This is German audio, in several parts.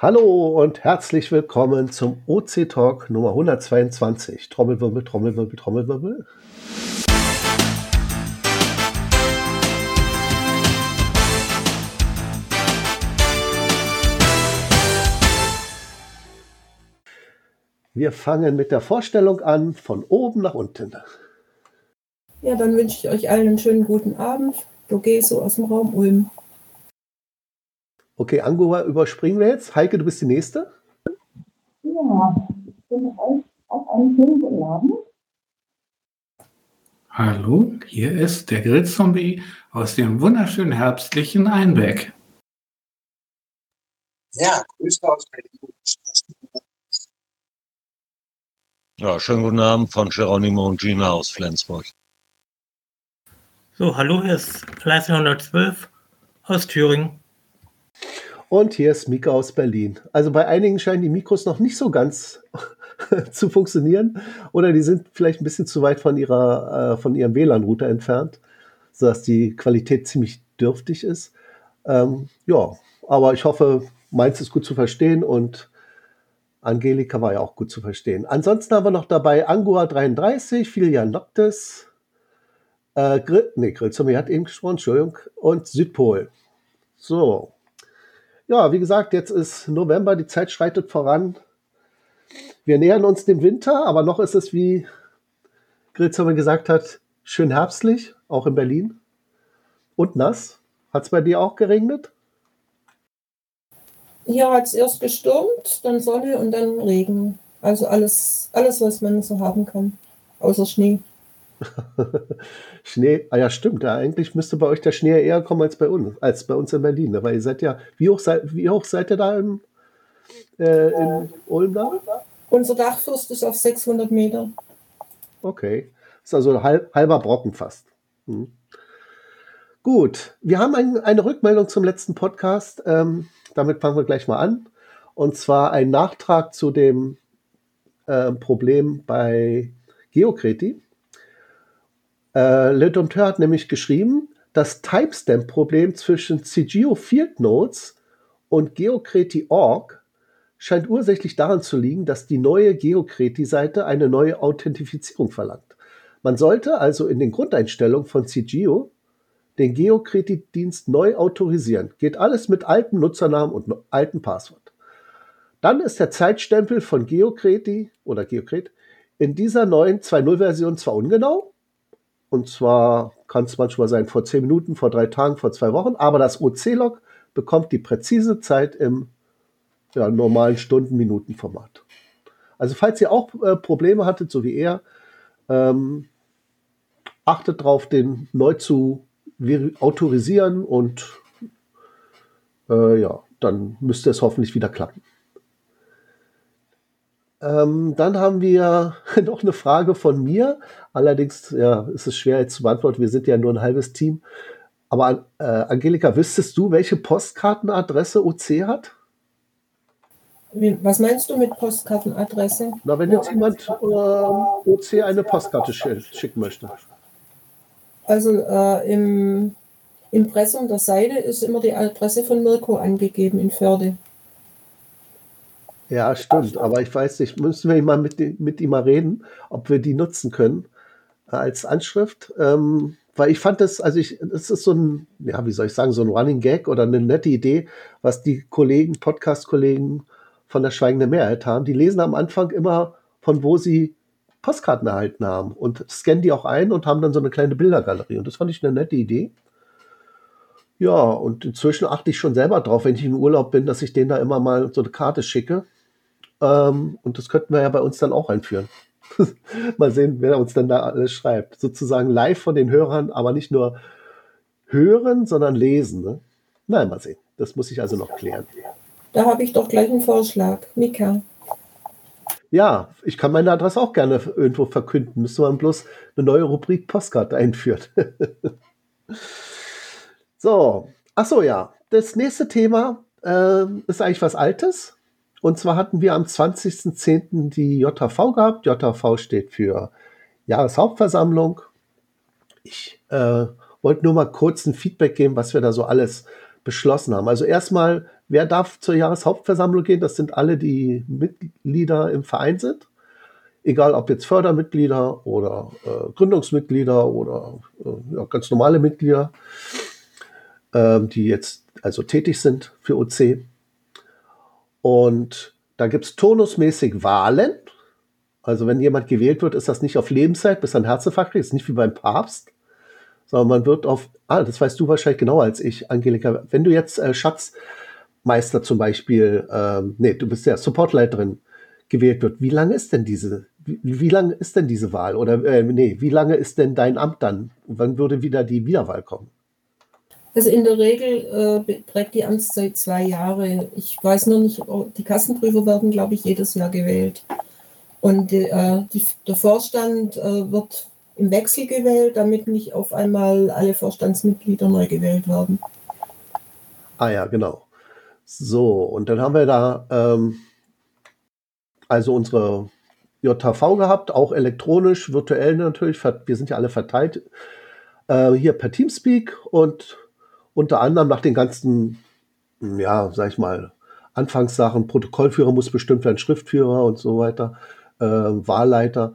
Hallo und herzlich willkommen zum OC Talk Nummer 122. Trommelwirbel, Trommelwirbel, Trommelwirbel. Wir fangen mit der Vorstellung an, von oben nach unten. Ja, dann wünsche ich euch allen einen schönen guten Abend. Dogeso aus dem Raum Ulm. Okay, Angora überspringen wir jetzt. Heike, du bist die Nächste. Ja, ich bin euch auf einen schönen guten Abend. Hallo, hier ist der Grillzombie aus dem wunderschönen herbstlichen Einbeck. Ja, Grüße aus Berlin. Ja, schönen guten Abend von Geronimo und Gina aus Flensburg. So, hallo, hier ist Fleißig 112 aus Thüringen. Und hier ist Mika aus Berlin. Also bei einigen scheinen die Mikros noch nicht so ganz zu funktionieren oder die sind vielleicht ein bisschen zu weit von, ihrer, äh, von ihrem WLAN-Router entfernt, sodass die Qualität ziemlich dürftig ist. Ähm, ja, aber ich hoffe, meins ist gut zu verstehen und Angelika war ja auch gut zu verstehen. Ansonsten haben wir noch dabei Angua 33, Filia Noctis, äh, Grill, nee, Grillzombie hat eben gesprochen, Entschuldigung, und Südpol. So, ja, wie gesagt, jetzt ist November, die Zeit schreitet voran. Wir nähern uns dem Winter, aber noch ist es, wie Grillzimmer gesagt hat, schön herbstlich, auch in Berlin. Und nass. Hat es bei dir auch geregnet? Hier hat es erst gestürmt, dann Sonne und dann Regen. Also alles, alles, was man so haben kann, außer Schnee. Schnee, ah ja, stimmt. Ja, eigentlich müsste bei euch der Schnee eher kommen als bei uns, als bei uns in Berlin. Ne? Weil ihr seid ja, wie hoch seid, wie hoch seid ihr da im, äh, in Ulm da? Unser Dachfürst ist auf 600 Meter. Okay. Ist also halb, halber Brocken fast. Hm. Gut, wir haben ein, eine Rückmeldung zum letzten Podcast. Ähm, damit fangen wir gleich mal an. Und zwar ein Nachtrag zu dem äh, Problem bei Geokreti. Äh, Le Dompteur hat nämlich geschrieben, das Timestamp-Problem zwischen CGO Field Notes und Geocreti.org scheint ursächlich daran zu liegen, dass die neue Geocreti-Seite eine neue Authentifizierung verlangt. Man sollte also in den Grundeinstellungen von CGO den Geocreti-Dienst neu autorisieren. Geht alles mit altem Nutzernamen und altem Passwort. Dann ist der Zeitstempel von Geocreti oder Geocret in dieser neuen 2.0-Version zwar ungenau, und zwar kann es manchmal sein vor zehn Minuten, vor drei Tagen, vor zwei Wochen. Aber das OC-Log bekommt die präzise Zeit im ja, normalen Stunden-Minuten-Format. Also falls ihr auch äh, Probleme hattet, so wie er, ähm, achtet darauf, den neu zu autorisieren und äh, ja, dann müsste es hoffentlich wieder klappen. Ähm, dann haben wir noch eine Frage von mir. Allerdings ja, ist es schwer jetzt zu beantworten. Wir sind ja nur ein halbes Team. Aber äh, Angelika, wüsstest du, welche Postkartenadresse OC hat? Was meinst du mit Postkartenadresse? Na, wenn jetzt jemand äh, OC eine Postkarte sch schicken möchte. Also äh, im Impressum der Seite ist immer die Adresse von Mirko angegeben in Förde. Ja, stimmt. Aber ich weiß nicht, müssen wir mal mit, mit ihm mal reden, ob wir die nutzen können äh, als Anschrift. Ähm, weil ich fand das, also ich, das ist so ein, ja, wie soll ich sagen, so ein Running Gag oder eine nette Idee, was die Kollegen, Podcast-Kollegen von der Schweigende Mehrheit haben. Die lesen am Anfang immer, von wo sie Postkarten erhalten haben und scannen die auch ein und haben dann so eine kleine Bildergalerie. Und das fand ich eine nette Idee. Ja, und inzwischen achte ich schon selber drauf, wenn ich im Urlaub bin, dass ich denen da immer mal so eine Karte schicke ähm, und das könnten wir ja bei uns dann auch einführen. Mal sehen, wer uns dann da alles schreibt. Sozusagen live von den Hörern, aber nicht nur hören, sondern lesen. Ne? Nein, mal sehen. Das muss ich also noch klären. Da habe ich doch gleich einen Vorschlag. Mika. Ja, ich kann meine Adresse auch gerne irgendwo verkünden. Müsste man bloß eine neue Rubrik Postkarte einführen. so, ach so, ja. Das nächste Thema äh, ist eigentlich was Altes. Und zwar hatten wir am 20.10. die JV gehabt. JV steht für Jahreshauptversammlung. Ich äh, wollte nur mal kurz ein Feedback geben, was wir da so alles beschlossen haben. Also erstmal, wer darf zur Jahreshauptversammlung gehen? Das sind alle, die Mitglieder im Verein sind. Egal ob jetzt Fördermitglieder oder äh, Gründungsmitglieder oder äh, ja, ganz normale Mitglieder, äh, die jetzt also tätig sind für OC. Und da gibt es turnusmäßig Wahlen. Also wenn jemand gewählt wird, ist das nicht auf Lebenszeit, bis ein Herzinfarkt kriegt. ist nicht wie beim Papst, sondern man wird auf, ah, das weißt du wahrscheinlich genauer als ich, Angelika. Wenn du jetzt äh, Schatzmeister zum Beispiel, ähm, nee, du bist ja Supportleiterin, gewählt wird, wie lange ist denn diese, wie, wie lange ist denn diese Wahl? Oder äh, nee, wie lange ist denn dein Amt dann? Wann würde wieder die Wiederwahl kommen? Also in der Regel äh, beträgt die Amtszeit zwei Jahre. Ich weiß nur nicht, die Kassenprüfer werden, glaube ich, jedes Jahr gewählt. Und äh, die, der Vorstand äh, wird im Wechsel gewählt, damit nicht auf einmal alle Vorstandsmitglieder neu gewählt werden. Ah ja, genau. So, und dann haben wir da ähm, also unsere JV gehabt, auch elektronisch, virtuell natürlich. Wir sind ja alle verteilt äh, hier per Teamspeak und unter anderem nach den ganzen, ja, sag ich mal, Anfangssachen, Protokollführer muss bestimmt werden, Schriftführer und so weiter, äh, Wahlleiter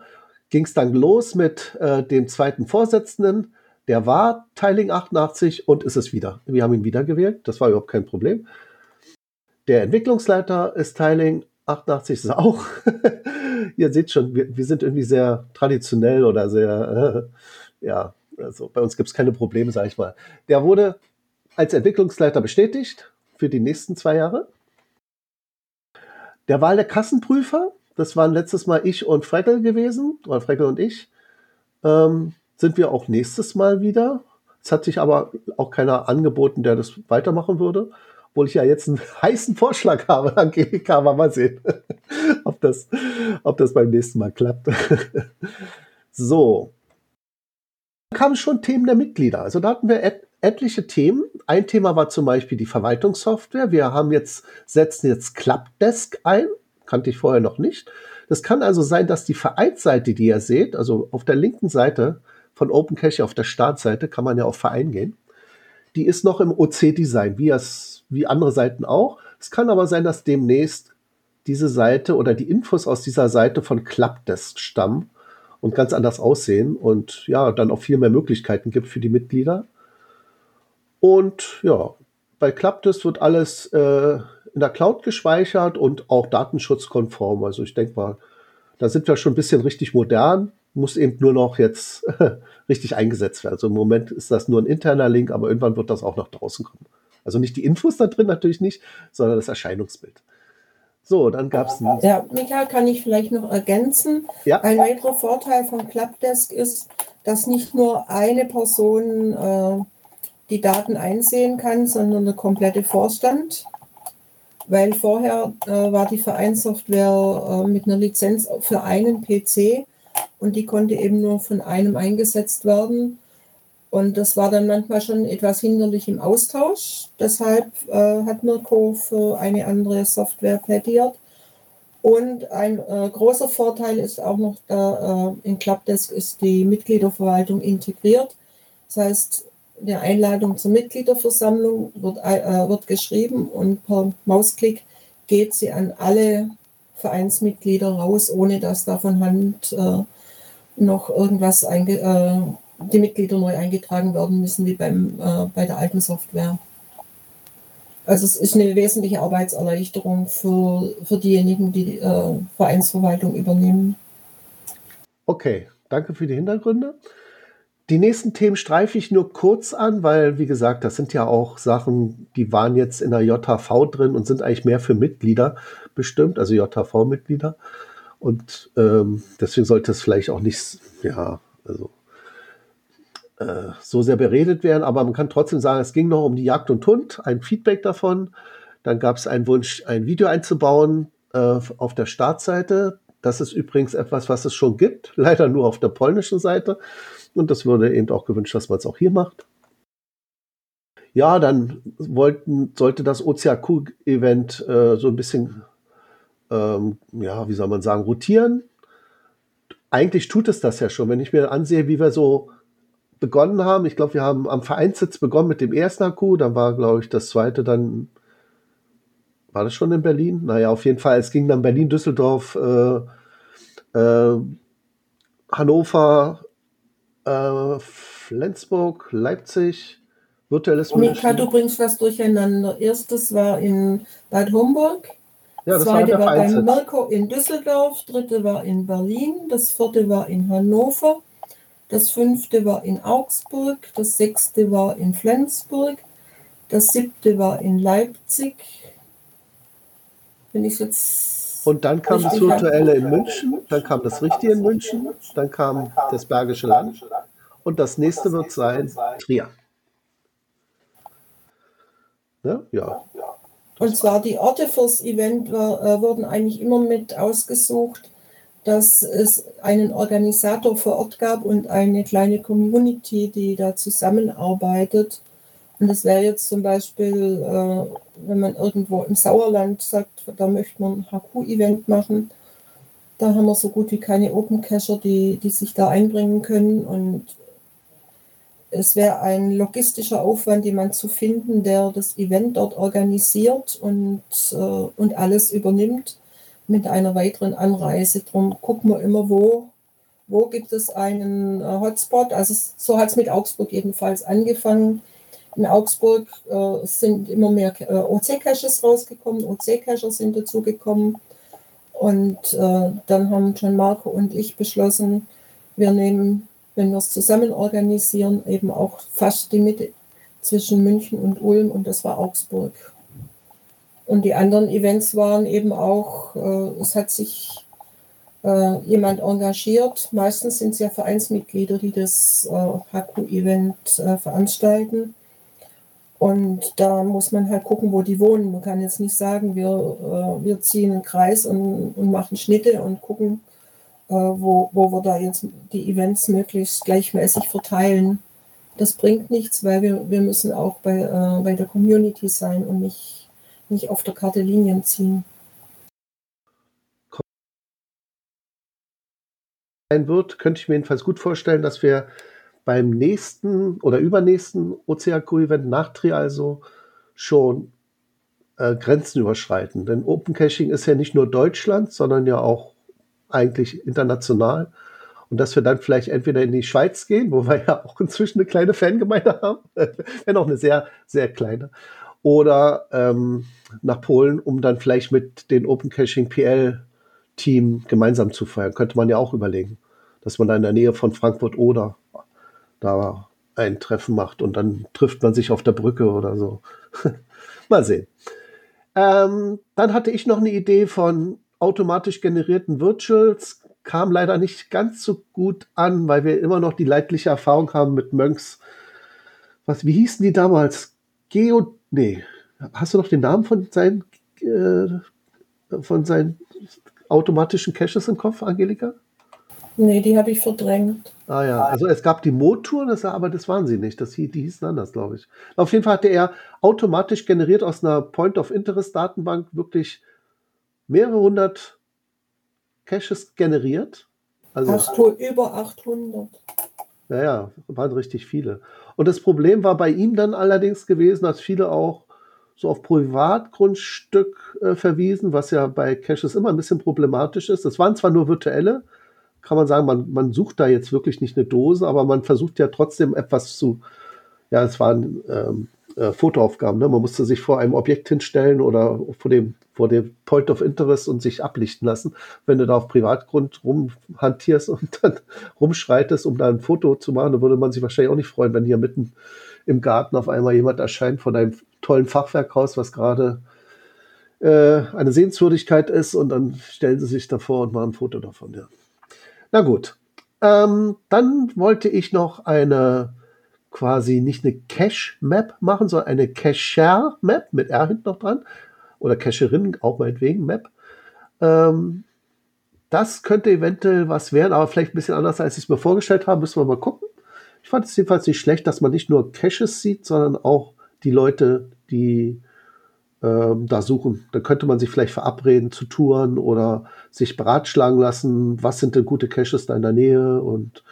ging es dann los mit äh, dem zweiten Vorsitzenden. Der war Teiling 88 und ist es wieder. Wir haben ihn wieder gewählt. Das war überhaupt kein Problem. Der Entwicklungsleiter ist Teiling 88 ist auch. Ihr seht schon, wir, wir, sind irgendwie sehr traditionell oder sehr, äh, ja, also bei uns gibt es keine Probleme, sage ich mal. Der wurde als Entwicklungsleiter bestätigt für die nächsten zwei Jahre. Der Wahl der Kassenprüfer das waren letztes Mal ich und Freckel gewesen, oder Freckel und ich. Ähm, sind wir auch nächstes Mal wieder. Es hat sich aber auch keiner angeboten, der das weitermachen würde. Obwohl ich ja jetzt einen heißen Vorschlag habe, Angelika, aber mal sehen, ob, das, ob das beim nächsten Mal klappt. so. Dann kamen schon Themen der Mitglieder. Also da hatten wir etliche Themen. Ein Thema war zum Beispiel die Verwaltungssoftware. Wir haben jetzt, setzen jetzt Clubdesk ein kannte ich vorher noch nicht. Das kann also sein, dass die Vereinsseite, die ihr seht, also auf der linken Seite von OpenCache auf der Startseite kann man ja auf Verein gehen. Die ist noch im OC-Design, wie, wie andere Seiten auch. Es kann aber sein, dass demnächst diese Seite oder die Infos aus dieser Seite von Clubdesk stammen und ganz anders aussehen und ja, dann auch viel mehr Möglichkeiten gibt für die Mitglieder. Und ja, bei Clubdesk wird alles äh, in der Cloud gespeichert und auch datenschutzkonform. Also ich denke mal, da sind wir schon ein bisschen richtig modern, muss eben nur noch jetzt richtig eingesetzt werden. Also im Moment ist das nur ein interner Link, aber irgendwann wird das auch nach draußen kommen. Also nicht die Infos da drin natürlich nicht, sondern das Erscheinungsbild. So, dann gab es Ja, Michael, kann ich vielleicht noch ergänzen. Ja? Ein weiterer Vorteil von Clubdesk ist, dass nicht nur eine Person äh, die Daten einsehen kann, sondern der komplette Vorstand weil vorher äh, war die Vereinssoftware äh, mit einer Lizenz für einen PC und die konnte eben nur von einem eingesetzt werden. Und das war dann manchmal schon etwas hinderlich im Austausch. Deshalb äh, hat Mirko für eine andere Software plädiert. Und ein äh, großer Vorteil ist auch noch, da äh, in Clubdesk ist die Mitgliederverwaltung integriert. Das heißt, der Einladung zur Mitgliederversammlung wird, äh, wird geschrieben und per Mausklick geht sie an alle Vereinsmitglieder raus, ohne dass da von Hand äh, noch irgendwas einge äh, die Mitglieder neu eingetragen werden müssen, wie beim, äh, bei der alten Software. Also es ist eine wesentliche Arbeitserleichterung für, für diejenigen, die die äh, Vereinsverwaltung übernehmen. Okay, danke für die Hintergründe. Die nächsten Themen streife ich nur kurz an, weil, wie gesagt, das sind ja auch Sachen, die waren jetzt in der JHV drin und sind eigentlich mehr für Mitglieder bestimmt, also JHV-Mitglieder. Und ähm, deswegen sollte es vielleicht auch nicht, ja, also äh, so sehr beredet werden, aber man kann trotzdem sagen, es ging noch um die Jagd und Hund, ein Feedback davon. Dann gab es einen Wunsch, ein Video einzubauen äh, auf der Startseite. Das ist übrigens etwas, was es schon gibt, leider nur auf der polnischen Seite. Und das wurde eben auch gewünscht, dass man es auch hier macht. Ja, dann wollten, sollte das OCAQ-Event äh, so ein bisschen, ähm, ja, wie soll man sagen, rotieren. Eigentlich tut es das ja schon. Wenn ich mir ansehe, wie wir so begonnen haben. Ich glaube, wir haben am Vereinssitz begonnen mit dem ersten HQ, dann war, glaube ich, das zweite dann, war das schon in Berlin? Naja, auf jeden Fall, es ging dann Berlin, Düsseldorf, äh, äh, Hannover, äh, Flensburg, Leipzig, virtuelles Mika, du bringst was durcheinander. Erstes war in Bad Homburg, ja, das zweite war, war bei Mirko in Düsseldorf, dritte war in Berlin, das vierte war in Hannover, das fünfte war in Augsburg, das sechste war in Flensburg, das siebte war in Leipzig. Wenn ich jetzt. Und dann kam das Virtuelle in München, dann kam das Richtige in München, dann kam das Bergische Land und das nächste wird sein Trier. Ne? Ja. Und zwar die Orte fürs Event war, äh, wurden eigentlich immer mit ausgesucht, dass es einen Organisator vor Ort gab und eine kleine Community, die da zusammenarbeitet. Und das wäre jetzt zum Beispiel, äh, wenn man irgendwo im Sauerland sagt, da möchte man ein HQ-Event machen. Da haben wir so gut wie keine Open Cacher, die, die sich da einbringen können. Und es wäre ein logistischer Aufwand, jemanden zu finden, der das Event dort organisiert und, äh, und alles übernimmt mit einer weiteren Anreise. Darum gucken wir immer, wo, wo gibt es einen äh, Hotspot. Also so hat es mit Augsburg jedenfalls angefangen. In Augsburg äh, sind immer mehr äh, OC-Caches rausgekommen, OC-Cacher sind dazugekommen. Und äh, dann haben John Marco und ich beschlossen, wir nehmen wenn wir es zusammen organisieren, eben auch fast die Mitte zwischen München und Ulm und das war Augsburg. Und die anderen Events waren eben auch, äh, es hat sich äh, jemand engagiert. Meistens sind es ja Vereinsmitglieder, die das HQ-Event äh, veranstalten. Und da muss man halt gucken, wo die wohnen. Man kann jetzt nicht sagen, wir, äh, wir ziehen einen Kreis und, und machen Schnitte und gucken, äh, wo, wo wir da jetzt die Events möglichst gleichmäßig verteilen. Das bringt nichts, weil wir, wir müssen auch bei, äh, bei der Community sein und nicht, nicht auf der Karte Linien ziehen. wird, könnte ich mir jedenfalls gut vorstellen, dass wir beim nächsten oder übernächsten OCAQ-Event nach Tri also schon äh, Grenzen überschreiten. Denn Open Caching ist ja nicht nur Deutschland, sondern ja auch eigentlich international. Und dass wir dann vielleicht entweder in die Schweiz gehen, wo wir ja auch inzwischen eine kleine Fangemeinde haben, wenn auch eine sehr, sehr kleine, oder ähm, nach Polen, um dann vielleicht mit den Open Caching PL Team gemeinsam zu feiern. Könnte man ja auch überlegen, dass man da in der Nähe von Frankfurt oder da ein Treffen macht und dann trifft man sich auf der Brücke oder so. Mal sehen. Ähm, dann hatte ich noch eine Idee von automatisch generierten Virtuals kam leider nicht ganz so gut an, weil wir immer noch die leidliche Erfahrung haben mit Monks. Was, wie hießen die damals? Geo, nee. Hast du noch den Namen von seinen, äh, von seinen automatischen Caches im Kopf, Angelika? Nee, die habe ich verdrängt. Ah ja, also es gab die Motor, das, aber das waren sie nicht. Das, die hießen anders, glaube ich. Auf jeden Fall hatte er automatisch generiert aus einer Point-of-Interest-Datenbank wirklich mehrere hundert Caches generiert. Also, Ach, über 800. Ja, ja, waren richtig viele. Und das Problem war bei ihm dann allerdings gewesen, dass viele auch so auf Privatgrundstück äh, verwiesen, was ja bei Caches immer ein bisschen problematisch ist. Das waren zwar nur virtuelle, kann man sagen, man, man sucht da jetzt wirklich nicht eine Dose, aber man versucht ja trotzdem etwas zu, ja, es waren ähm, äh, Fotoaufgaben. Ne? Man musste sich vor einem Objekt hinstellen oder vor dem, vor dem Point of Interest und sich ablichten lassen. Wenn du da auf Privatgrund rumhantierst und dann rumschreitest, um da ein Foto zu machen, dann würde man sich wahrscheinlich auch nicht freuen, wenn hier mitten im Garten auf einmal jemand erscheint von einem tollen Fachwerkhaus, was gerade äh, eine Sehenswürdigkeit ist und dann stellen sie sich davor und machen ein Foto davon. Ja. Na gut. Ähm, dann wollte ich noch eine quasi nicht eine Cache-Map machen, sondern eine Cacher-Map mit R hinten noch dran. Oder Cacherin, auch meinetwegen Map. Ähm, das könnte eventuell was werden, aber vielleicht ein bisschen anders, als ich es mir vorgestellt habe. Müssen wir mal gucken. Ich fand es jedenfalls nicht schlecht, dass man nicht nur Caches sieht, sondern auch die Leute, die ähm, da suchen. Da könnte man sich vielleicht verabreden zu Touren oder sich beratschlagen lassen, was sind denn gute Caches da in der Nähe und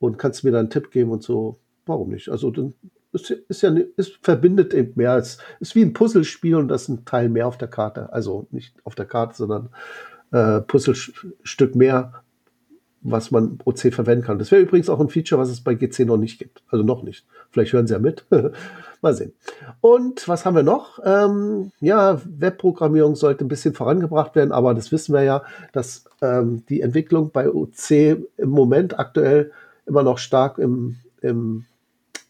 und kannst mir dann einen Tipp geben und so. Warum nicht? Also dann ist, ist ja es verbindet eben mehr als ist wie ein Puzzlespiel und das ist ein Teil mehr auf der Karte. Also nicht auf der Karte, sondern äh, Puzzlestück mehr, was man pro C verwenden kann. Das wäre übrigens auch ein Feature, was es bei GC noch nicht gibt. Also noch nicht. Vielleicht hören Sie ja mit. Mal sehen. Und was haben wir noch? Ähm, ja, Webprogrammierung sollte ein bisschen vorangebracht werden, aber das wissen wir ja, dass ähm, die Entwicklung bei OC im Moment aktuell immer noch stark im, im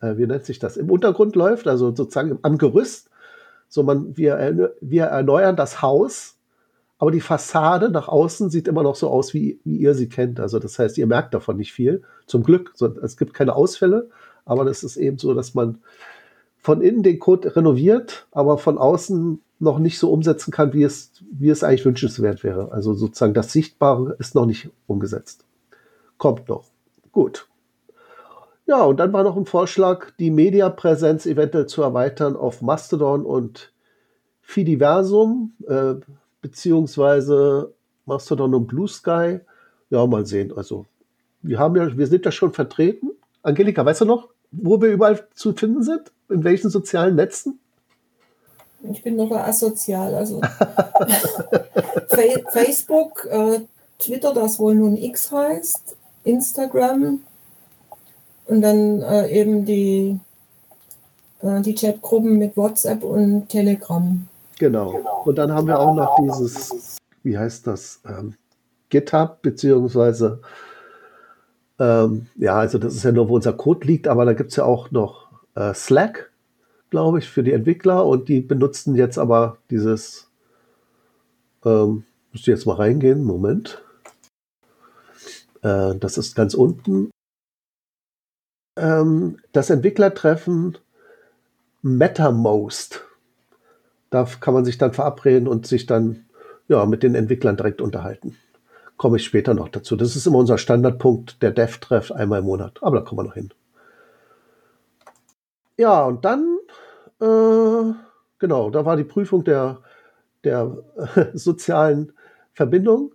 äh, wie nennt sich das, im Untergrund läuft, also sozusagen am Gerüst. So man, wir, wir erneuern das Haus, aber die Fassade nach außen sieht immer noch so aus, wie, wie ihr sie kennt. Also das heißt, ihr merkt davon nicht viel. Zum Glück, es gibt keine Ausfälle, aber das ist eben so, dass man von innen den Code renoviert, aber von außen noch nicht so umsetzen kann, wie es, wie es eigentlich wünschenswert wäre. Also sozusagen das Sichtbare ist noch nicht umgesetzt. Kommt noch. Gut. Ja, und dann war noch ein Vorschlag, die Mediapräsenz eventuell zu erweitern auf Mastodon und Fidiversum, äh, beziehungsweise Mastodon und Blue Sky. Ja, mal sehen. Also, wir haben ja, wir sind ja schon vertreten. Angelika, weißt du noch, wo wir überall zu finden sind? In welchen sozialen Netzen? Ich bin noch asozial. Also Facebook, äh, Twitter, das wohl nun X heißt, Instagram, und dann äh, eben die, äh, die Chatgruppen mit WhatsApp und Telegram. Genau. Und dann haben wir auch noch dieses, wie heißt das, ähm, GitHub, beziehungsweise, ähm, ja, also das ist ja nur, wo unser Code liegt, aber da gibt es ja auch noch äh, Slack, glaube ich, für die Entwickler und die benutzen jetzt aber dieses, ähm, müsste jetzt mal reingehen, Moment. Äh, das ist ganz unten ähm, das Entwicklertreffen MetaMost. Da kann man sich dann verabreden und sich dann ja, mit den Entwicklern direkt unterhalten. Komme ich später noch dazu. Das ist immer unser Standardpunkt, der Dev-Treff einmal im Monat. Aber da kommen wir noch hin. Ja, und dann, äh, genau, da war die Prüfung der, der äh, sozialen Verbindung.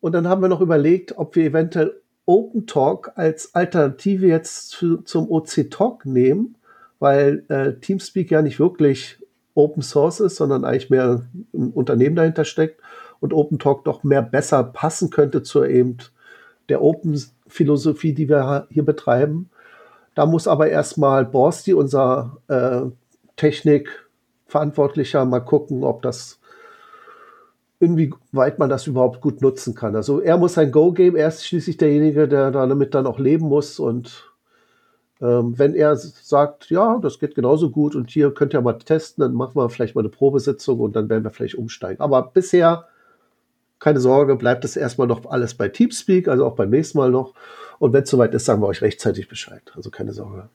Und dann haben wir noch überlegt, ob wir eventuell Open Talk als Alternative jetzt zu, zum OC Talk nehmen, weil äh, Teamspeak ja nicht wirklich Open Source ist, sondern eigentlich mehr ein Unternehmen dahinter steckt und Open Talk doch mehr besser passen könnte zur eben der Open Philosophie, die wir hier betreiben. Da muss aber erstmal Borsti, unser äh, Technikverantwortlicher, mal gucken, ob das inwieweit man das überhaupt gut nutzen kann. Also er muss sein Go geben, er ist schließlich derjenige, der damit dann auch leben muss. Und ähm, wenn er sagt, ja, das geht genauso gut und hier könnt ihr mal testen, dann machen wir vielleicht mal eine Probesitzung und dann werden wir vielleicht umsteigen. Aber bisher, keine Sorge, bleibt es erstmal noch alles bei Teamspeak, also auch beim nächsten Mal noch. Und wenn es soweit ist, sagen wir euch rechtzeitig Bescheid. Also keine Sorge.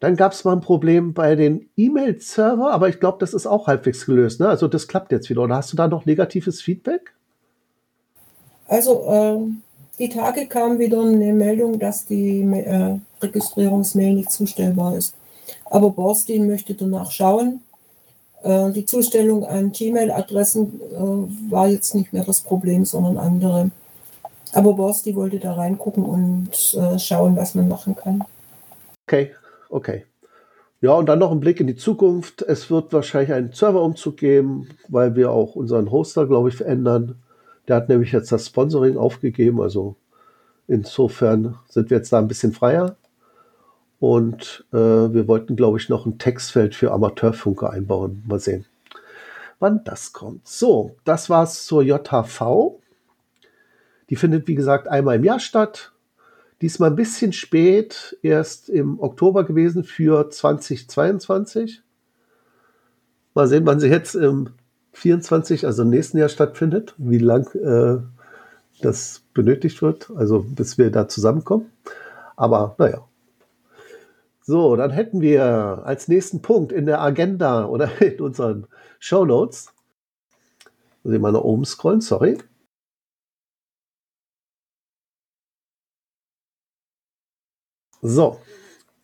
Dann gab es mal ein Problem bei den E-Mail-Server, aber ich glaube, das ist auch halbwegs gelöst. Ne? Also das klappt jetzt wieder. Oder hast du da noch negatives Feedback? Also äh, die Tage kam wieder eine Meldung, dass die äh, Registrierungsmail nicht zustellbar ist. Aber Borstin möchte danach schauen. Äh, die Zustellung an Gmail-Adressen äh, war jetzt nicht mehr das Problem, sondern andere. Aber Borsti wollte da reingucken und äh, schauen, was man machen kann. Okay, okay. Ja, und dann noch ein Blick in die Zukunft. Es wird wahrscheinlich einen Serverumzug geben, weil wir auch unseren Hoster, glaube ich, verändern. Der hat nämlich jetzt das Sponsoring aufgegeben. Also insofern sind wir jetzt da ein bisschen freier. Und äh, wir wollten, glaube ich, noch ein Textfeld für Amateurfunker einbauen. Mal sehen, wann das kommt. So, das war's zur JHV. Die findet, wie gesagt, einmal im Jahr statt. Diesmal ein bisschen spät, erst im Oktober gewesen für 2022. Mal sehen, wann sie jetzt im 24, also im nächsten Jahr stattfindet, wie lang äh, das benötigt wird, also bis wir da zusammenkommen. Aber naja. So, dann hätten wir als nächsten Punkt in der Agenda oder in unseren Show Notes, muss ich mal nach oben scrollen, sorry. So,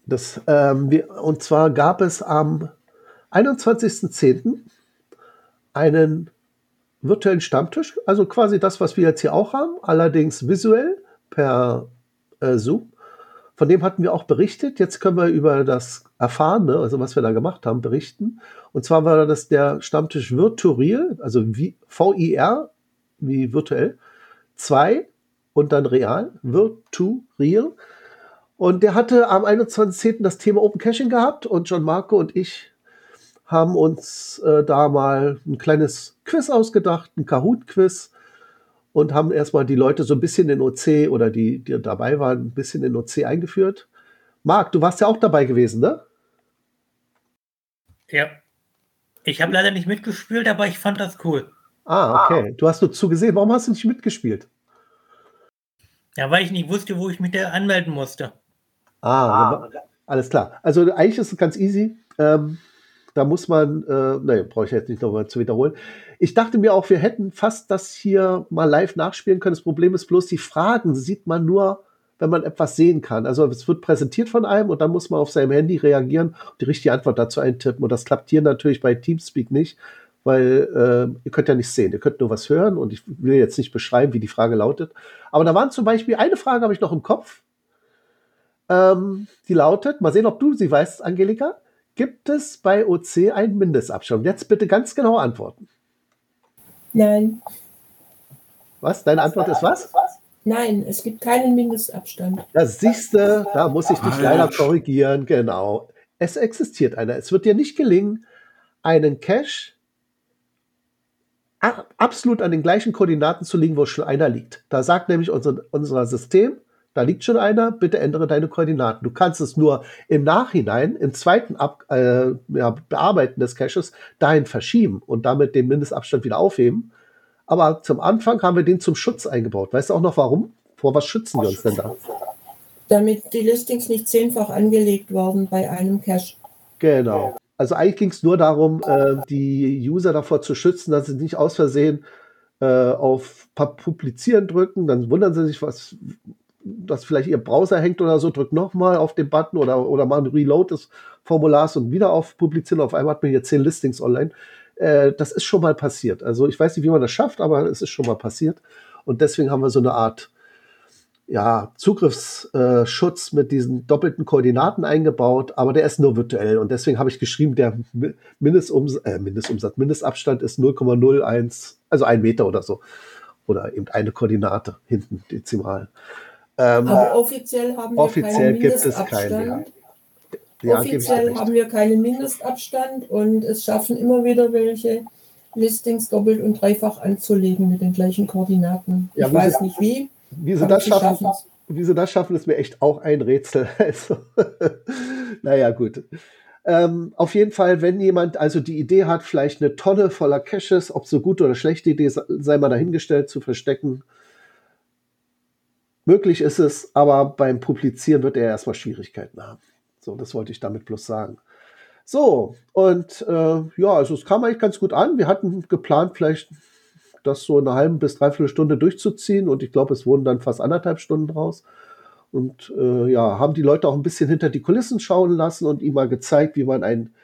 das, ähm, wir, und zwar gab es am 21.10. einen virtuellen Stammtisch, also quasi das, was wir jetzt hier auch haben, allerdings visuell per äh, Zoom. Von dem hatten wir auch berichtet. Jetzt können wir über das Erfahrene, also was wir da gemacht haben, berichten. Und zwar war das der Stammtisch Virtual, also VIR, wie virtuell, 2 und dann real, Virtual. Und der hatte am 21.10. das Thema Open Caching gehabt und John Marco und ich haben uns äh, da mal ein kleines Quiz ausgedacht, ein Kahoot-Quiz und haben erstmal die Leute so ein bisschen in OC oder die, die dabei waren, ein bisschen in OC eingeführt. Marc, du warst ja auch dabei gewesen, ne? Ja. Ich habe leider nicht mitgespielt, aber ich fand das cool. Ah, okay. Du hast nur zugesehen. Warum hast du nicht mitgespielt? Ja, weil ich nicht wusste, wo ich mich da anmelden musste. Ah, ah. alles klar. Also eigentlich ist es ganz easy. Ähm, da muss man, äh, naja, brauche ich jetzt nicht nochmal zu wiederholen. Ich dachte mir auch, wir hätten fast das hier mal live nachspielen können. Das Problem ist bloß, die Fragen sieht man nur, wenn man etwas sehen kann. Also es wird präsentiert von einem und dann muss man auf seinem Handy reagieren und die richtige Antwort dazu eintippen. Und das klappt hier natürlich bei Teamspeak nicht, weil äh, ihr könnt ja nicht sehen. Ihr könnt nur was hören und ich will jetzt nicht beschreiben, wie die Frage lautet. Aber da waren zum Beispiel, eine Frage habe ich noch im Kopf. Ähm, die lautet, mal sehen, ob du sie weißt, Angelika. Gibt es bei OC einen Mindestabstand? Jetzt bitte ganz genau antworten. Nein. Was? Deine Antwort ist was? Nein, es gibt keinen Mindestabstand. Das siehste, da muss ich dich leider korrigieren. Genau. Es existiert einer. Es wird dir nicht gelingen, einen Cache absolut an den gleichen Koordinaten zu liegen, wo schon einer liegt. Da sagt nämlich unser, unser System, da liegt schon einer, bitte ändere deine Koordinaten. Du kannst es nur im Nachhinein, im zweiten Ab, äh, ja, Bearbeiten des Caches, dahin verschieben und damit den Mindestabstand wieder aufheben. Aber zum Anfang haben wir den zum Schutz eingebaut. Weißt du auch noch warum? Vor was schützen wir uns denn da? Damit die Listings nicht zehnfach angelegt werden bei einem Cache. Genau. Also eigentlich ging es nur darum, äh, die User davor zu schützen, dass sie nicht aus Versehen äh, auf Publizieren drücken. Dann wundern sie sich, was, dass vielleicht ihr Browser hängt oder so, drückt nochmal auf den Button oder, oder machen Reload des Formulars und wieder auf Publizieren. Auf einmal hat man hier zehn Listings online. Äh, das ist schon mal passiert. Also ich weiß nicht, wie man das schafft, aber es ist schon mal passiert. Und deswegen haben wir so eine Art ja, Zugriffsschutz äh, mit diesen doppelten Koordinaten eingebaut, aber der ist nur virtuell. Und deswegen habe ich geschrieben, der Mindestums äh, Mindestumsatz, Mindestabstand ist 0,01, also ein Meter oder so. Oder eben eine Koordinate hinten dezimal. Ähm, Aber offiziell haben wir offiziell keinen gibt es keinen. Ja. offiziell haben wir keinen Mindestabstand und es schaffen immer wieder welche Listings doppelt und dreifach anzulegen mit den gleichen Koordinaten. Ja, ich weiß sie, nicht wie. Wie sie, das schaffen, wie sie das schaffen, ist mir echt auch ein Rätsel. Also, naja, gut. Ähm, auf jeden Fall, wenn jemand also die Idee hat, vielleicht eine Tonne voller Caches, ob so gut oder schlechte Idee sei mal dahingestellt, zu verstecken, Möglich ist es, aber beim Publizieren wird er erstmal Schwierigkeiten haben. So, das wollte ich damit bloß sagen. So, und äh, ja, also es kam eigentlich ganz gut an. Wir hatten geplant, vielleicht das so eine halbe bis dreiviertel Stunde durchzuziehen und ich glaube, es wurden dann fast anderthalb Stunden draus. Und äh, ja, haben die Leute auch ein bisschen hinter die Kulissen schauen lassen und ihm mal gezeigt, wie man ein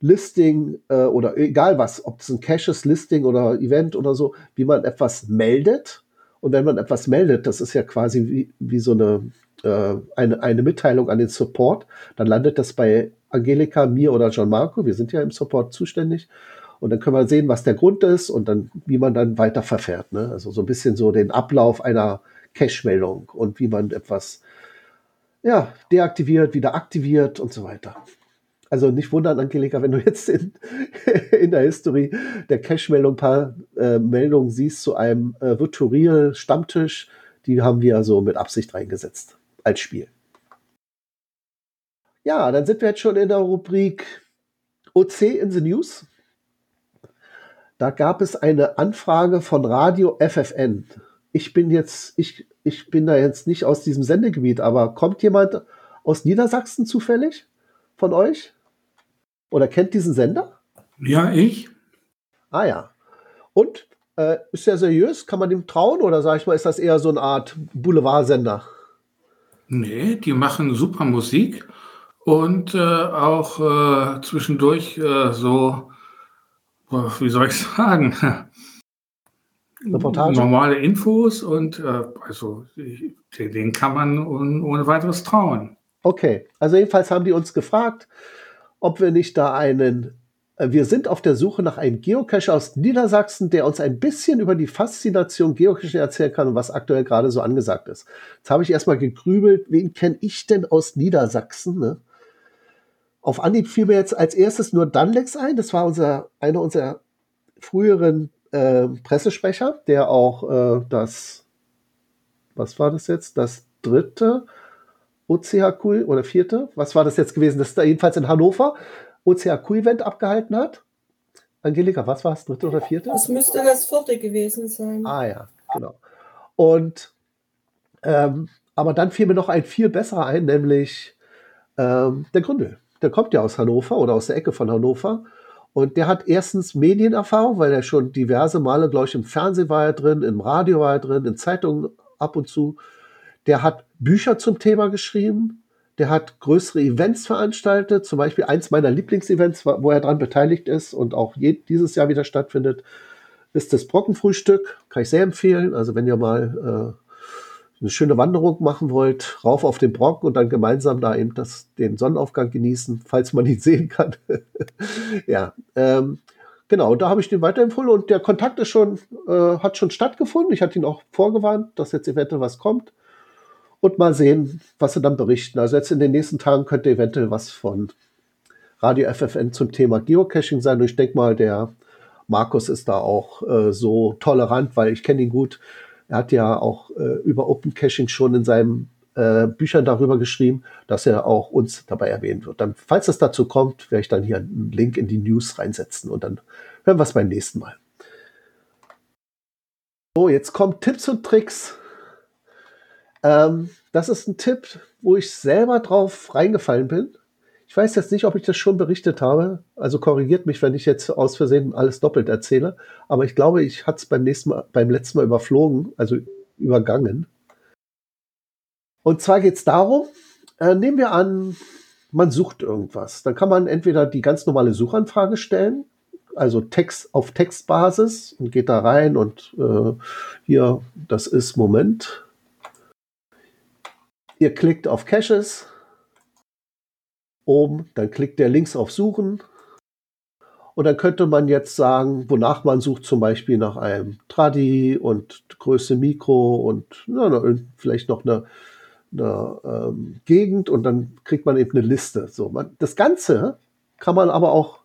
Listing äh, oder egal was, ob es ein Caches Listing oder Event oder so, wie man etwas meldet und wenn man etwas meldet, das ist ja quasi wie, wie so eine, äh, eine, eine Mitteilung an den Support, dann landet das bei Angelika, mir oder John Marco. Wir sind ja im Support zuständig. Und dann können wir sehen, was der Grund ist und dann, wie man dann weiter verfährt. Ne? Also so ein bisschen so den Ablauf einer Cache-Meldung und wie man etwas ja, deaktiviert, wieder aktiviert und so weiter. Also nicht wundern, Angelika, wenn du jetzt in, in der History der Cache-Meldung ein paar äh, Meldungen siehst zu einem äh, Virtual-Stammtisch. Die haben wir so mit Absicht reingesetzt als Spiel. Ja, dann sind wir jetzt schon in der Rubrik OC in the News. Da gab es eine Anfrage von Radio FFN. Ich bin jetzt, ich, ich bin da jetzt nicht aus diesem Sendegebiet, aber kommt jemand aus Niedersachsen zufällig von euch? Oder kennt diesen Sender? Ja, ich. Ah ja. Und äh, ist der seriös? Kann man dem trauen oder sag ich mal, ist das eher so eine Art Boulevardsender? Nee, die machen super Musik und äh, auch äh, zwischendurch äh, so, wie soll ich sagen? Reportage? normale Infos und äh, also den kann man ohne weiteres trauen. Okay, also jedenfalls haben die uns gefragt, ob wir nicht da einen äh, wir sind auf der Suche nach einem Geocacher aus Niedersachsen, der uns ein bisschen über die Faszination Geocaching erzählen kann und was aktuell gerade so angesagt ist. Jetzt habe ich erstmal gegrübelt, wen kenne ich denn aus Niedersachsen? Ne? Auf Anhieb fiel mir jetzt als erstes nur Danlex ein. Das war unser, einer unserer früheren äh, Pressesprecher, der auch äh, das, was war das jetzt? Das dritte OCHQ oder vierte? Was war das jetzt gewesen? Das ist da jedenfalls in Hannover OCHQ-Event abgehalten hat. Angelika, was war es, dritte oder vierte? Das müsste das vierte gewesen sein. Ah ja, genau. Und ähm, aber dann fiel mir noch ein viel besserer ein, nämlich ähm, der Gründel. Der kommt ja aus Hannover oder aus der Ecke von Hannover. Und der hat erstens Medienerfahrung, weil er schon diverse Male, glaube ich, im Fernsehen war er drin, im Radio war er drin, in Zeitungen ab und zu. Der hat Bücher zum Thema geschrieben. Der hat größere Events veranstaltet, zum Beispiel eins meiner Lieblingsevents, wo er daran beteiligt ist und auch dieses Jahr wieder stattfindet, ist das Brockenfrühstück. Kann ich sehr empfehlen. Also wenn ihr mal äh, eine schöne Wanderung machen wollt, rauf auf den Brocken und dann gemeinsam da eben das, den Sonnenaufgang genießen, falls man ihn sehen kann. ja, ähm, genau, da habe ich den weiterempfohlen und der Kontakt ist schon, äh, hat schon stattgefunden. Ich hatte ihn auch vorgewarnt, dass jetzt eventuell was kommt und mal sehen, was sie dann berichten. Also jetzt in den nächsten Tagen könnte eventuell was von Radio FFN zum Thema Geocaching sein. Und ich denke mal, der Markus ist da auch äh, so tolerant, weil ich kenne ihn gut. Er hat ja auch äh, über Open Caching schon in seinen äh, Büchern darüber geschrieben, dass er auch uns dabei erwähnen wird. Dann, falls es dazu kommt, werde ich dann hier einen Link in die News reinsetzen und dann hören wir es beim nächsten Mal. So, jetzt kommen Tipps und Tricks ähm, das ist ein Tipp, wo ich selber drauf reingefallen bin. Ich weiß jetzt nicht, ob ich das schon berichtet habe. Also korrigiert mich, wenn ich jetzt aus Versehen alles doppelt erzähle. Aber ich glaube, ich hatte es beim nächsten Mal, beim letzten Mal überflogen, also übergangen. Und zwar geht es darum, äh, nehmen wir an, man sucht irgendwas. Dann kann man entweder die ganz normale Suchanfrage stellen, also Text auf Textbasis und geht da rein und äh, hier, das ist Moment, Ihr klickt auf Caches oben, dann klickt der links auf Suchen. Und dann könnte man jetzt sagen, wonach man sucht, zum Beispiel nach einem Tradi und Größe Mikro und na, vielleicht noch eine, eine ähm, Gegend und dann kriegt man eben eine Liste. So, man, das Ganze kann man aber auch